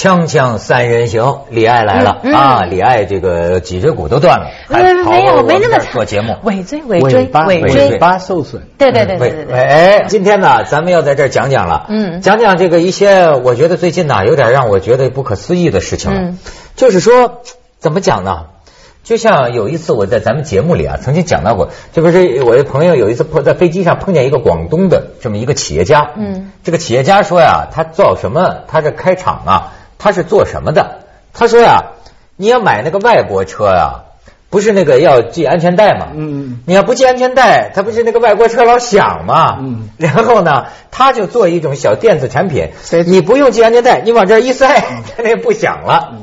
锵锵三人行，李艾来了、嗯嗯。啊！李艾这个脊椎骨都断了，还没没有没那么我们这做节目。尾椎尾椎巴尾椎。尾巴受损，对对对对喂对对，哎，今天呢，咱们要在这儿讲讲了，嗯。讲讲这个一些我觉得最近呢有点让我觉得不可思议的事情了，嗯。就是说怎么讲呢？就像有一次我在咱们节目里啊，曾经讲到过，这不是我的朋友有一次碰在飞机上碰见一个广东的这么一个企业家，嗯，这个企业家说呀，他做什么？他这开厂啊，他是做什么的？他说呀，你要买那个外国车呀，不是那个要系安全带吗？嗯，你要不系安全带，它不是那个外国车老响吗？嗯然后呢，他就做一种小电子产品你不用系安全带，你往这儿一塞，它那不响了。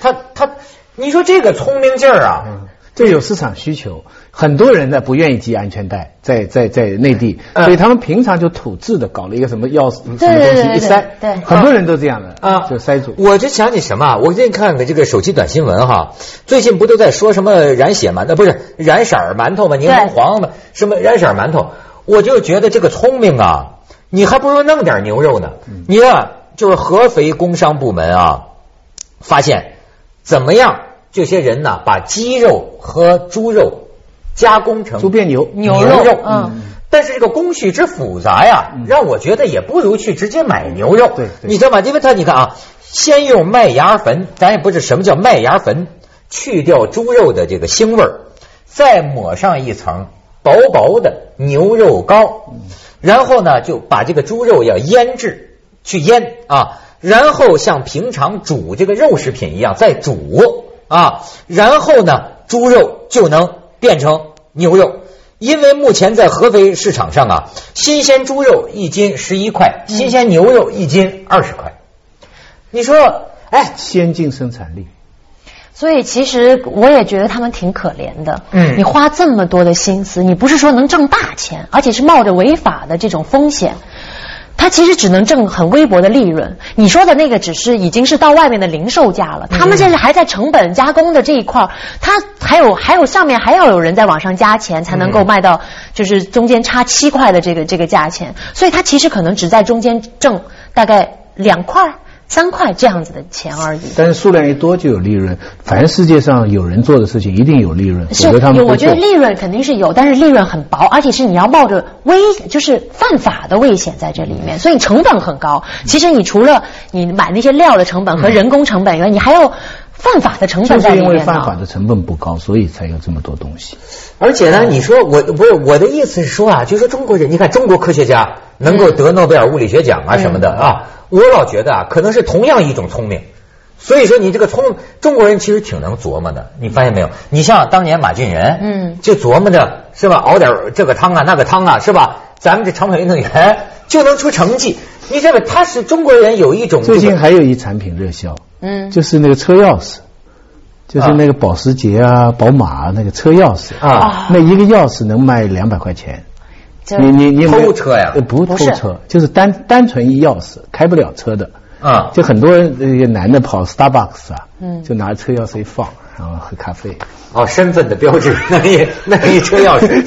他他，你说这个聪明劲儿啊，嗯这有市场需求，很多人呢不愿意系安全带，在在在内地，嗯所以他们平常就土制的搞了一个什么钥匙什么东西一塞，对对很多人都这样的啊，就塞住。我就想起什么啊？我最近看个这个手机短新闻哈，最近不都在说什么染血馒头，不是染色儿馒头吗？柠檬黄吗？什么染色儿馒头？我就觉得这个聪明啊，你还不如弄点牛肉呢。你看，就是合肥工商部门啊，发现怎么样？这些人呢，把鸡肉和猪肉加工成猪变牛。牛肉。肉，嗯，但是这个工序之复杂呀，让我觉得也不如去直接买牛肉。对对。你知道吗？因为它你看啊，先用麦芽粉，咱也不知什么叫麦芽粉，去掉猪肉的这个腥味儿，再抹上一层薄薄的牛肉膏，然后呢就把这个猪肉要腌制，去腌啊，然后像平常煮这个肉食品一样再煮啊，然后呢猪肉就能变成牛肉。因为目前在合肥市场上啊，新鲜猪肉一斤十一块，新鲜牛肉一斤二十块。你说，哎，先进生产力，所以其实我也觉得他们挺可怜的。嗯你花这么多的心思，你不是说能挣大钱，而且是冒着违法的这种风险。他其实只能挣很微薄的利润。你说的那个只是已经是到外面的零售价了，他们现在还在成本加工的这一块儿，他还有还有上面还要有人在往上加钱，才能够卖到就是中间差七块的这个这个价钱。所以他其实可能只在中间挣大概两块、三块这样子的钱而已。但是数量一多就有利润。凡世界上有人做的事情一定有利润，是否则他们有，我觉得利润肯定是有，但是利润很薄，而且是你要冒着危，就是犯法的危险在这里面，所以成本很高。其实你除了你买那些料的成本和人工成本以外，你还有犯法的成本就是因为在里面。犯法的成本不高，所以才有这么多东西。而且呢，你说我不是我的意思是说啊，就说中国人，你看中国科学家能够得诺贝尔物理学奖啊什么的啊，我老觉得啊，可能是同样一种聪明。所以说，你这个聪中国人其实挺能琢磨的，你发现没有？你像当年马俊仁，嗯就琢磨着是吧，熬点这个汤啊那个汤啊是吧？咱们这长跑运动员就能出成绩。你认为他是中国人有一种最近还有一产品热销，嗯，就是那个车钥匙，就是那个保时捷啊、宝马啊那个车钥匙啊那一个钥匙能卖两百块钱。就你你你偷车呀？呃不偷车，就是单单纯一钥匙开不了车的。啊。就很多人那个男的跑 Starbucks 啊，嗯。就拿车钥匙一放，然后喝咖啡。哦，身份的标志，那一那一车钥匙。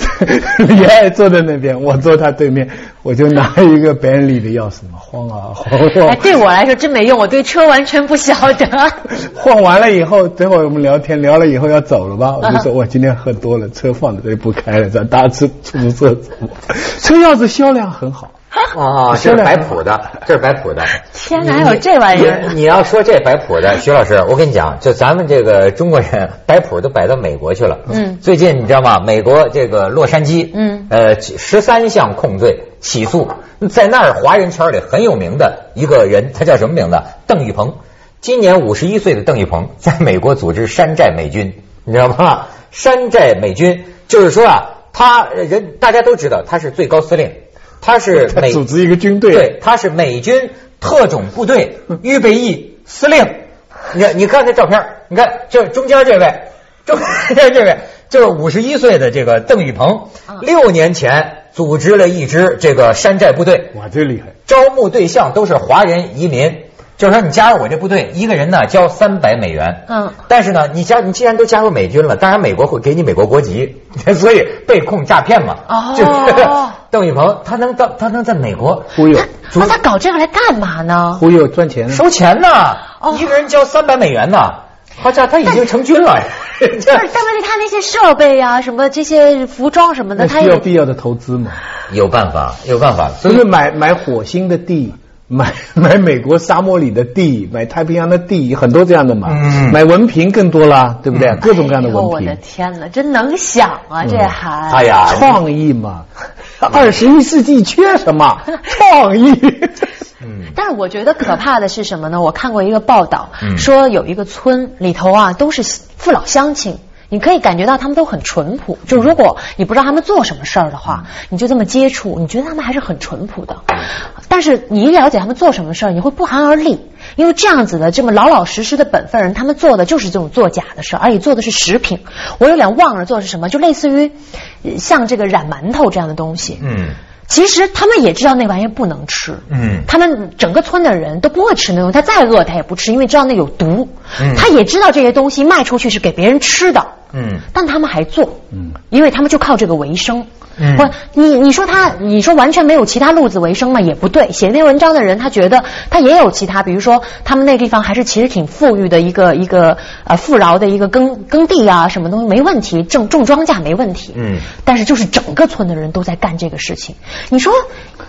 李爱坐在那边，我坐他对面，我就拿一个 Bentley 的钥匙嘛，晃啊晃晃哎，，对我来说真没用，我对车完全不晓得。晃完了以后，等会儿我们聊天聊了以后要走了吧，我就说我今天喝多了，车放在这里不开了，咱搭出出租车走。车钥匙销量很好，哦，这是摆谱的，这是摆谱的。天哪，还有这玩意儿你你要说这摆谱的，徐老师，我跟你讲，就咱们这个中国人摆谱都摆到美国去了。嗯最近你知道吗？美国这个洛杉矶，嗯呃，十三项控罪起诉，在那儿华人圈里很有名的一个人，他叫什么名字？邓玉鹏。今年五十一岁的邓玉鹏，在美国组织山寨美军，你知道吗？山寨美军就是说啊，他人大家都知道他是最高司令，他是 美他组织一个军队。对，他是美军特种部队预备役司令。你看，你看这照片，你看这中间这位，中间这位就是五十一岁的这个邓宇鹏，六年前组织了一支这个山寨部队，哇，真厉害！招募对象都是华人移民，就是说你加入我这部队，一个人呢交三百美元，嗯但是呢，你加你既然都加入美军了，当然美国会给你美国国籍，所以被控诈骗嘛。哦就是 邓宇鹏他能到他能在美国忽悠那他搞这个来干嘛呢？忽悠赚钱。收钱呢，哦一个人交三百美元呢，好家伙，他已经成军了。不是，但问题他那些设备啊，什么这些服装什么的，那需要他也必要的投资嘛？有办法，有办法，所以不是买买火星的地，买 买美国沙漠里的地，买太平洋的地，很多这样的嘛。嗯买文凭更多啦，对不对？各种各样的哎呦我的，天哪，真能想啊，这还哎呀，创意嘛。二十一世纪缺什么？创意。嗯但是我觉得可怕的是什么呢？我看过一个报道，嗯说有一个村里头啊都是父老乡亲。你可以感觉到他们都很淳朴，就如果你不知道他们做什么事儿的话，你就这么接触，你觉得他们还是很淳朴的。但是你一了解他们做什么事儿，你会不寒而栗，因为这样子的这么老老实实的本分人，他们做的就是这种作假的事儿，而且做的是食品。我有点忘了做的是什么，就类似于像这个染馒头这样的东西。嗯其实他们也知道那玩意儿不能吃，嗯。他们整个村的人都不会吃那东西，他再饿他也不吃，因为知道那有毒。嗯。他也知道这些东西卖出去是给别人吃的，嗯。但他们还做，嗯。因为他们就靠这个为生。嗯不，你你说他，你说完全没有其他路子为生嘛，也不对。写那篇文章的人，他觉得他也有其他，比如说他们那地方还是其实挺富裕的一个一个呃富饶的一个耕耕地啊，什么东西没问题，种种庄稼没问题。嗯但是就是整个村的人都在干这个事情，你说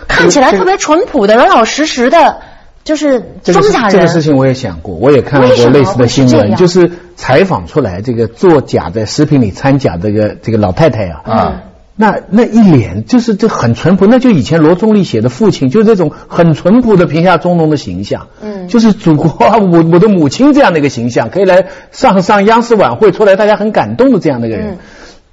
看起来特别淳朴的、老老实实的，就是庄稼人。这个事情我也想过，我也看过类似的新闻，是就是采访出来这个作假在食品里掺假这个这个老太太啊，啊那那一脸就是这很淳朴，那就以前罗中立写的父亲，就是这种很淳朴的贫下中农的形象，嗯就是祖国 我我的母亲这样的一个形象，可以来上上央视晚会出来，大家很感动的这样的一个人。嗯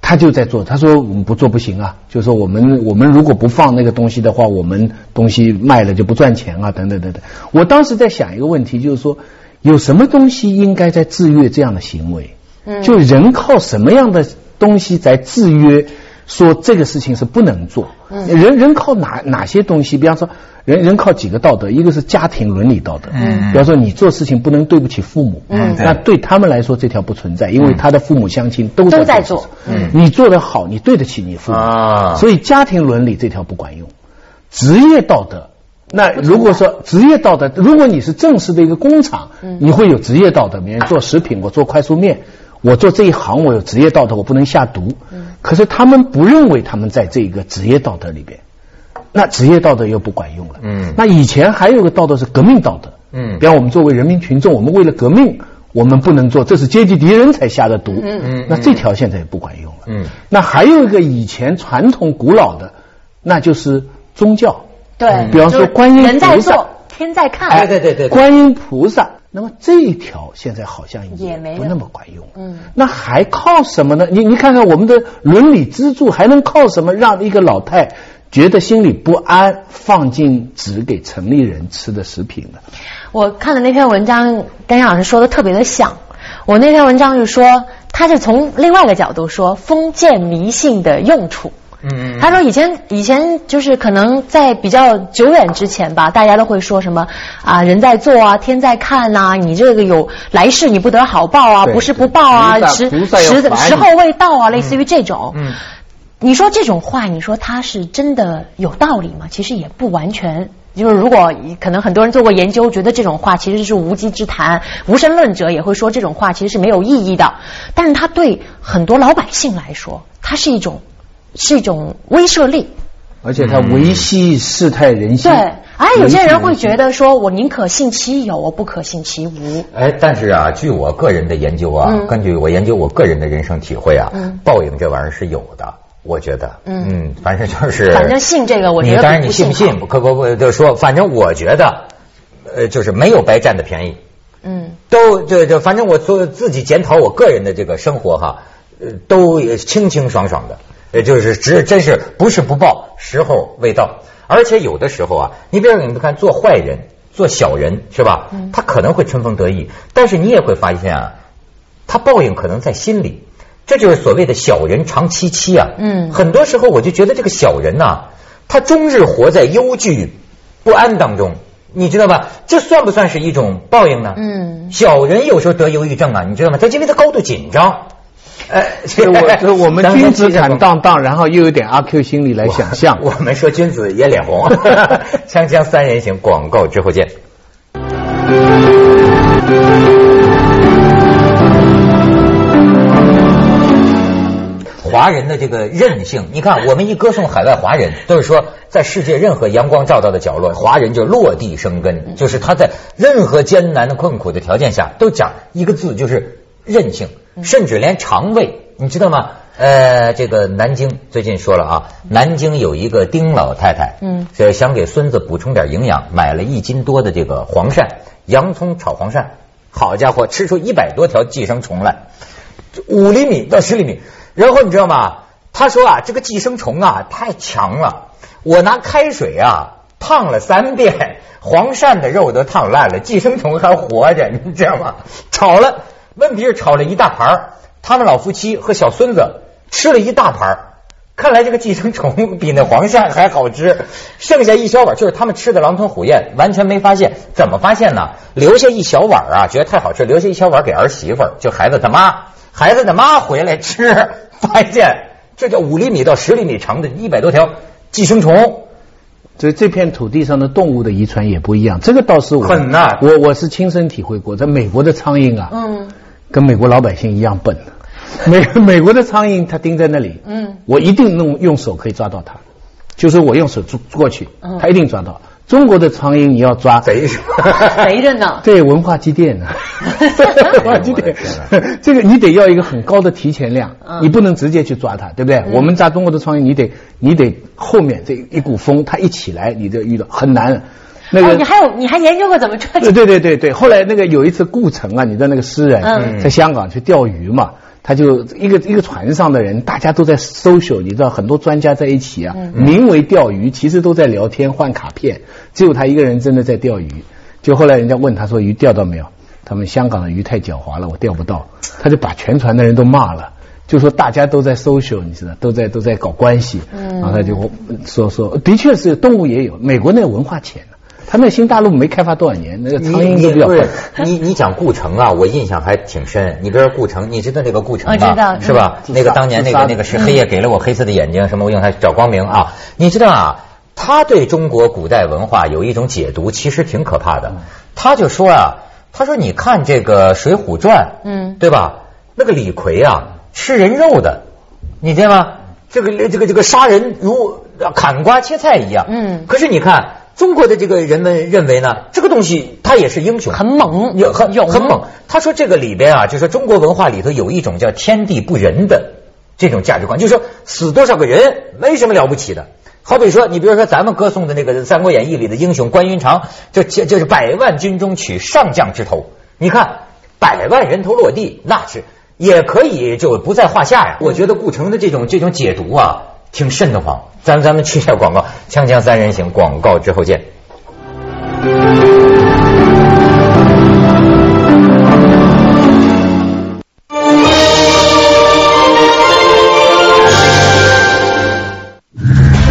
他就在做，他说我们不做不行啊，就是说我们我们如果不放那个东西的话，我们东西卖了就不赚钱啊，等等等等。我当时在想一个问题，就是说有什么东西应该在制约这样的行为？嗯就人靠什么样的东西在制约，说这个事情是不能做？嗯。人人靠哪哪些东西？比方说，人人靠几个道德，一个是家庭伦理道德，嗯。比方说你做事情不能对不起父母，嗯。那对他们来说这条不存在，因为他的父母乡亲都都在做。嗯。你做得好，你对得起你父母，啊。所以家庭伦理这条不管用，职业道德。那如果说职业道德，如果你是正式的一个工厂，嗯。你会有职业道德。比如做食品，我做快速面，我做这一行，我有职业道德，我不能下毒。嗯可是他们不认为他们在这个职业道德里边，那职业道德又不管用了。嗯那以前还有个道德是革命道德。嗯比方我们作为人民群众，我们为了革命，我们不能做，这是阶级敌人才下的毒。嗯嗯那这条现在也不管用了。嗯那还有一个以前传统古老的，那就是宗教。对，比方说就是观音人在菩萨做，天在看。哎对对对对观音菩萨。那么这一条现在好像也没那么管用。嗯那还靠什么呢？你你看看我们的伦理支柱还能靠什么让一个老太觉得心里不安，放进只给城里人吃的食品呢？我看的那篇文章，跟杨老师说的特别的像。我那篇文章就说，他是从另外一个角度说封建迷信的用处。嗯他说以前以前就是可能在比较久远之前吧，大家都会说什么啊人在做啊天在看呐、你这个有来世你不得好报啊，不是不报啊，时时时候未到啊，类似于这种。嗯你说这种话，你说他是真的有道理吗？其实也不完全。就是如果可能很多人做过研究，觉得这种话其实是无稽之谈，无神论者也会说这种话其实是没有意义的。但是它对很多老百姓来说，它是一种是一种威慑力。而且它维系世态人心。对，哎有些人会觉得，说我宁可信其有，我不可信其无。哎，但是啊，据我个人的研究啊，嗯。根据我研究我个人的人生体会啊，嗯。报应这玩意儿是有的，我觉得，嗯。反正就是，反正信这个我觉得你当然你信不信，可不不就说，反正我觉得，呃，就是没有白占的便宜，嗯。都这这，反正我做自己检讨我个人的这个生活哈，呃，都清清爽爽的，呃，就是只真是不是不报，时候未到，而且有的时候啊，你比如你们看做坏人、做小人是吧？嗯他可能会春风得意，但是你也会发现啊，他报应可能在心里，这就是所谓的小人长戚戚啊。嗯很多时候我就觉得这个小人呐、他终日活在忧惧不安当中。你知道吧？这算不算是一种报应呢？嗯小人有时候得忧郁症啊，你知道吗？他因为他高度紧张。呃，这我这我们 君子坦荡荡，然后又有点阿 Q 心理来想象。我们说君子也脸红。锵锵三人行，广告之后见。华人的这个韧性，你看，我们一歌颂海外华人，都是说在世界任何阳光照到的角落，华人就落地生根，就是他在任何艰难的困苦的条件下，都讲一个字，就是韧性，甚至连肠胃，你知道吗？呃，这个南京最近说了啊，南京有一个丁老太太，嗯呃，想给孙子补充点营养，买了一斤多的这个黄鳝，洋葱炒黄鳝，好家伙，吃出一百多条寄生虫来。五厘米到十厘米。然后你知道吗？他说啊，这个寄生虫啊太强了，我拿开水啊烫了三遍，黄鳝的肉都烫烂了，寄生虫还活着，你知道吗？炒了，问题是炒了一大盘儿他们老夫妻和小孙子吃了一大盘儿看来这个寄生虫比那黄鳝还好吃，剩下一小碗就是他们吃的狼吞虎咽，完全没发现。怎么发现呢？留下一小碗啊，觉得太好吃，留下一小碗给儿媳妇儿，就孩子他妈。孩子的妈回来吃，发现这叫五厘米到十厘米长的一百多条寄生虫。这这片土地上的动物的遗传也不一样，这个倒是我很呐我我是亲身体会过，在美国的苍蝇啊，嗯跟美国老百姓一样笨。美 美国的苍蝇它叮在那里，嗯我一定弄用手可以抓到它，就是我用手抓过去嗯，它一定抓到。中国的苍蝇你要抓，贼 贼着呢。对文化积淀呢，文化积淀，这个你得要一个很高的提前量，嗯你不能直接去抓它，对不对？我们抓中国的苍蝇，你得你得后面这一股风它一起来，你就遇到很难。那哦，个你还有你还研究过怎么抓？对对对对对，后来那个有一次顾城啊，你知道那个诗人、嗯在香港去钓鱼嘛，他就一个一个船上的人，大家都在 social，你知道很多专家在一起啊，名为钓鱼，其实都在聊天换卡片，只有他一个人真的在钓鱼。就后来人家问他说鱼钓到没有？他们香港的鱼太狡猾了，我钓不到。他就把全船的人都骂了。就说大家都在 social，你知道，都在都在搞关系，嗯然后他就说说，的确是动物也有，美国那个文化浅呢，他那新大陆没开发多少年，那个苍蝇都比较不是笨。你你讲顾城啊，我印象还挺深。你比如说顾城，你知道这个顾城吧？我知道是吧？嗯那个当年那个那个是黑夜给了我黑色的眼睛，什么我用它找光明啊？你知道啊？他对中国古代文化有一种解读，其实挺可怕的。他就说啊，他说你看这个《水浒传》，嗯对吧？那个李逵啊，吃人肉的，你知道吗？这个这个这个杀人如砍瓜切菜一样。嗯可是你看中国的这个人们认为呢，这个东西它也是英雄，很猛有很勇很猛。他说这个里边啊，就是中国文化里头有一种叫天地不仁的这种价值观，就是说死多少个人没什么了不起的。好比说，你比如说咱们歌颂的那个《三国演义》里的英雄关云长，就就就是百万军中取上将之头。你看百万人头落地，那是也可以就不在话下呀。我觉得顾城的这种这种解读啊，挺瘆得慌。咱咱们去一下广告，锵锵三人行，广告之后见。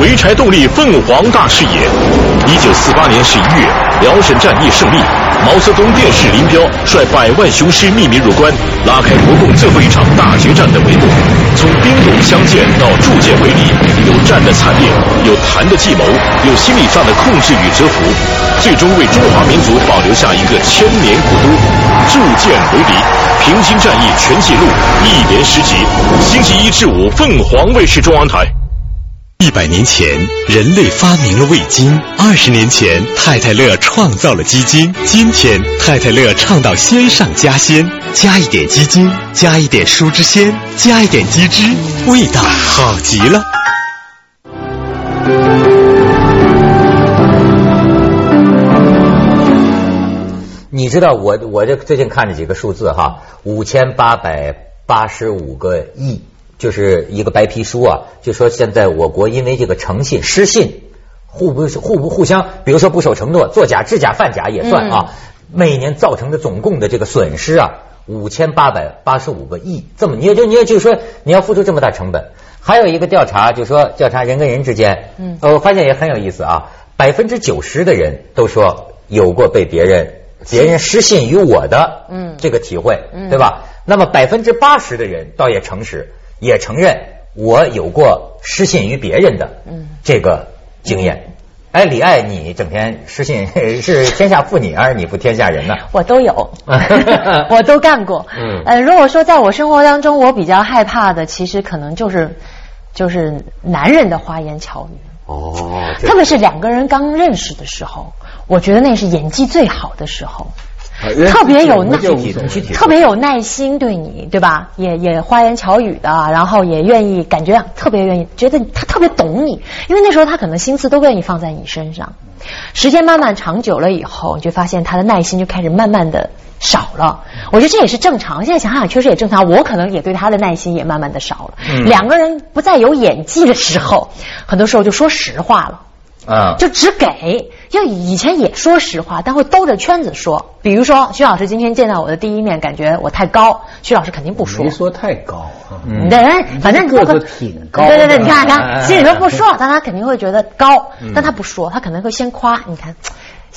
潍柴动力凤凰大视野。一九四八年十一月，辽沈战役胜利，毛泽东电视林彪率百万雄师秘密入关，拉开国共最后一场大决战的帷幕。从兵戎相见到铸剑为犁，有战的惨烈，有谈的计谋，有心理上的控制与折服，最终为中华民族保留下一个千年古都。铸剑为犁，平津战役全记录，一连十集，星期一至五凤凰卫视中央台。一百年前，人类发明了味精；二十年前，太太乐创造了鸡精；今天，太太乐倡导鲜上加鲜，加一点鸡精，加一点蔬汁鲜，加一点鸡汁，味道好极了。你知道我我这最近看这几个数字哈，五千八百八十五个亿，就是一个白皮书啊，就说现在我国因为这个诚信失信，互不互不互相，比如说不守承诺、作假、制假、贩假也算啊，每年造成的总共的这个损失啊，五千八百八十五个亿，这么你也就你也就是说你要付出这么大成本。还有一个调查，就说调查人跟人之间，嗯呃，我发现也很有意思啊，百分之九十的人都说有过被别人别人失信于我的嗯这个体会，嗯对吧？那么百分之八十的人倒也诚实，也承认我有过失信于别人的嗯这个经验。哎，李艾，你整天失信 是天下负你，还是你负天下人呢？我都有，我都干过。嗯呃，如果说在我生活当中，我比较害怕的，其实可能就是就是男人的花言巧语。哦，特别是两个人刚认识的时候，我觉得那是演技最好的时候。特别有耐就具体具体特别有耐心对你，对吧？也也花言巧语的，然后也愿意，感觉特别愿意，觉得他特别懂你，因为那时候他可能心思都愿意放在你身上。时间慢慢长久了以后，你就发现他的耐心就开始慢慢的少了。我觉得这也是正常，现在想想确实也正常。我可能也对他的耐心也慢慢的少了。嗯两个人不再有演技的时候，很多时候就说实话了。啊，就只给，就以前也说实话，但会兜着圈子说。比如说，徐老师今天见到我的第一面，感觉我太高，徐老师肯定不说没。说太高啊。嗯对，反正个子挺高的对对对，你看哎哎他哎心里头不说，但他肯定会觉得高嗯，但他不说，他可能会先夸。你看，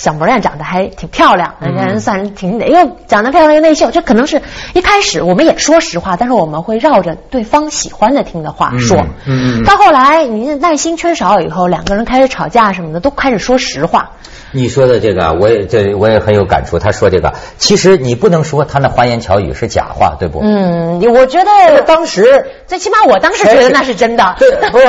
小模样长得还挺漂亮，人算是挺又长得漂亮又内秀。这可能是一开始我们也说实话，但是我们会绕着对方喜欢的听的话说。嗯嗯嗯到后来你耐心缺少了以后，两个人开始吵架什么的，都开始说实话。你说的这个啊，我也这我也很有感触。他说这个，其实你不能说他那花言巧语是假话，对不？嗯，我觉得当时最起码我当时觉得那是真的。对，不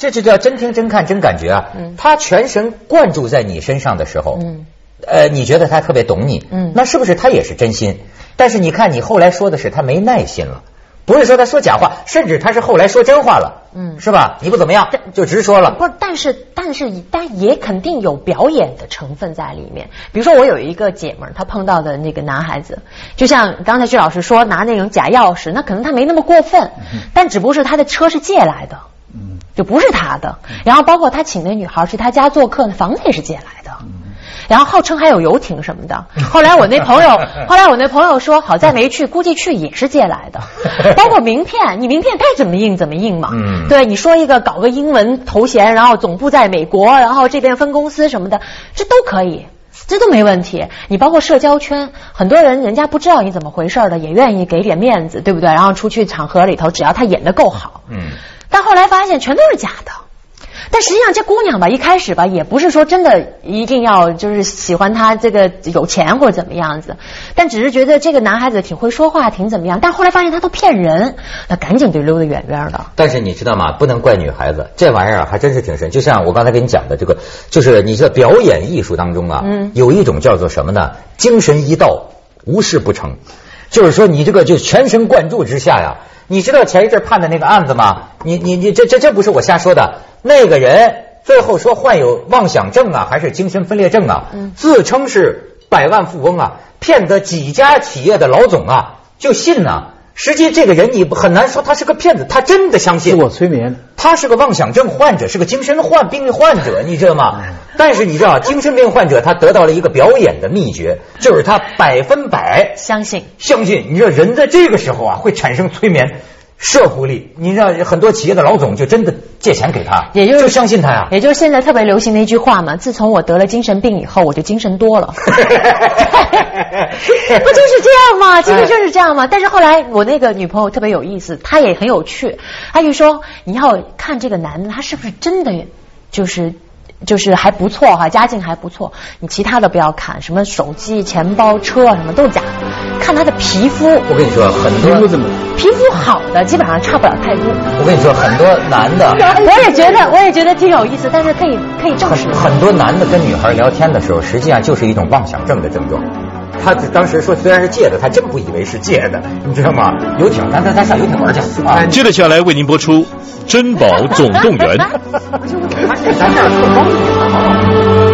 这就叫真听真看真感觉啊。嗯他全神贯注在你身上的时候，嗯，呃，你觉得他特别懂你，嗯那是不是他也是真心？但是你看你后来说的是他没耐心了。不是说他说假话，甚至他是后来说真话了，嗯是吧？你不怎么样，就直说了。不，但是但是但也肯定有表演的成分在里面。比如说，我有一个姐们儿，她碰到的那个男孩子，就像刚才徐老师说拿那种假钥匙，那可能他没那么过分，但只不过是他的车是借来的，就不是他的。然后包括他请那女孩去他家做客，那房子也是借来的。然后号称还有游艇什么的，后来我那朋友，后来我那朋友说，好在没去，估计去也是借来的，包括名片，你名片该怎么印怎么印嘛，嗯对，你说一个搞个英文头衔，然后总部在美国，然后这边分公司什么的，这都可以。这都没问题，你包括社交圈，很多人人家不知道你怎么回事的，也愿意给点面子，对不对？然后出去场合里头，只要他演的够好，嗯，但后来发现全都是假的。但实际上，这姑娘吧，一开始吧，也不是说真的一定要就是喜欢他这个有钱或者怎么样子，但只是觉得这个男孩子挺会说话，挺怎么样。但后来发现他都骗人，那赶紧就溜得远远的。但是你知道吗？不能怪女孩子，这玩意儿啊还真是挺深。就像我刚才跟你讲的，这个就是你这表演艺术当中啊，嗯有一种叫做什么呢？精神一到，无事不成。就是说你这个就全神贯注之下呀，你知道前一阵判的那个案子吗？你你你这这这不是我瞎说的，那个人最后说患有妄想症啊，还是精神分裂症啊？嗯自称是百万富翁啊，骗得几家企业的老总啊就信呐、实际这个人你很难说他是个骗子，他真的相信。自我催眠。他是个妄想症患者，是个精神患病患者，你知道吗？但是你知道，精神病患者他得到了一个表演的秘诀，就是他百分百相信相信。你知道，人在这个时候啊，会产生催眠摄护力。你知道，很多企业的老总就真的借钱给他，也就是就相信他呀。也就是现在特别流行的一句话嘛，自从我得了精神病以后，我就精神多了。不就是这样吗？其实就是这样吗？但是后来我那个女朋友特别有意思，她也很有趣，她就说你要看这个男的他是不是真的就是。就是还不错哈，家境还不错。你其他的不要看，什么手机、钱包、车啊什么都是假的，看他的皮肤。我跟你说，很多皮肤怎么？皮肤好的基本上差不了太多。我跟你说，很多男的，我也觉得，我也觉得挺有意思，但是可以可以证实。很多男的跟女孩聊天的时候，实际上就是一种妄想症的症状。他当时说虽然是借的，他真不以为是借的，你知道吗？游艇，咱咱咱上游艇玩去啊！接着下来为您播出《珍宝总动员》。不是我发现咱这儿特高一点，好不好？